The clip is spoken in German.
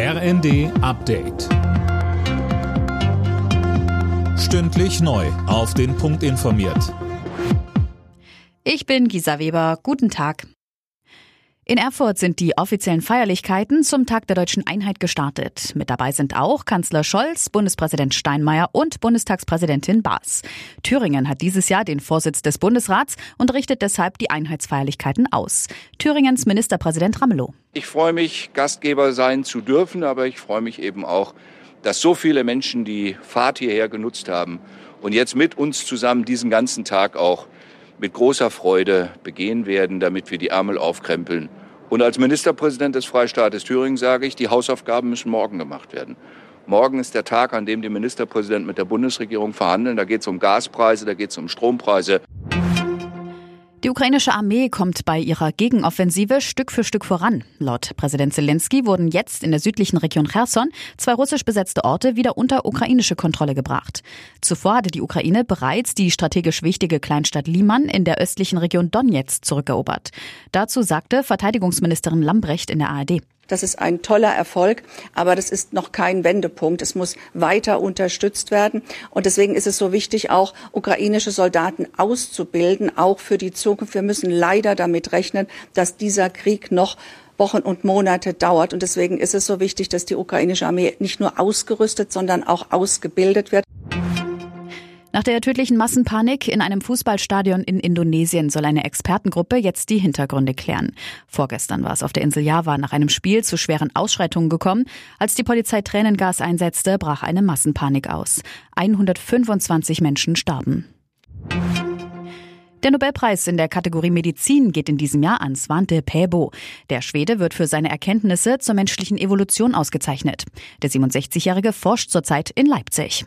RND Update. Stündlich neu. Auf den Punkt informiert. Ich bin Gisa Weber. Guten Tag. In Erfurt sind die offiziellen Feierlichkeiten zum Tag der deutschen Einheit gestartet. Mit dabei sind auch Kanzler Scholz, Bundespräsident Steinmeier und Bundestagspräsidentin Baas. Thüringen hat dieses Jahr den Vorsitz des Bundesrats und richtet deshalb die Einheitsfeierlichkeiten aus. Thüringens Ministerpräsident Ramelow. Ich freue mich, Gastgeber sein zu dürfen, aber ich freue mich eben auch, dass so viele Menschen die Fahrt hierher genutzt haben und jetzt mit uns zusammen diesen ganzen Tag auch mit großer Freude begehen werden, damit wir die Ärmel aufkrempeln. Und als Ministerpräsident des Freistaates Thüringen sage ich, die Hausaufgaben müssen morgen gemacht werden. Morgen ist der Tag, an dem die Ministerpräsidenten mit der Bundesregierung verhandeln. Da geht es um Gaspreise, da geht es um Strompreise. Die ukrainische Armee kommt bei ihrer Gegenoffensive Stück für Stück voran. Laut Präsident Zelensky wurden jetzt in der südlichen Region Cherson zwei russisch besetzte Orte wieder unter ukrainische Kontrolle gebracht. Zuvor hatte die Ukraine bereits die strategisch wichtige Kleinstadt Liman in der östlichen Region Donetsk zurückerobert. Dazu sagte Verteidigungsministerin Lambrecht in der ARD. Das ist ein toller Erfolg, aber das ist noch kein Wendepunkt. Es muss weiter unterstützt werden. Und deswegen ist es so wichtig, auch ukrainische Soldaten auszubilden, auch für die Zukunft. Wir müssen leider damit rechnen, dass dieser Krieg noch Wochen und Monate dauert. Und deswegen ist es so wichtig, dass die ukrainische Armee nicht nur ausgerüstet, sondern auch ausgebildet wird. Nach der tödlichen Massenpanik in einem Fußballstadion in Indonesien soll eine Expertengruppe jetzt die Hintergründe klären. Vorgestern war es auf der Insel Java nach einem Spiel zu schweren Ausschreitungen gekommen. Als die Polizei Tränengas einsetzte, brach eine Massenpanik aus. 125 Menschen starben. Der Nobelpreis in der Kategorie Medizin geht in diesem Jahr an Svante Pääbo. Der Schwede wird für seine Erkenntnisse zur menschlichen Evolution ausgezeichnet. Der 67-Jährige forscht zurzeit in Leipzig.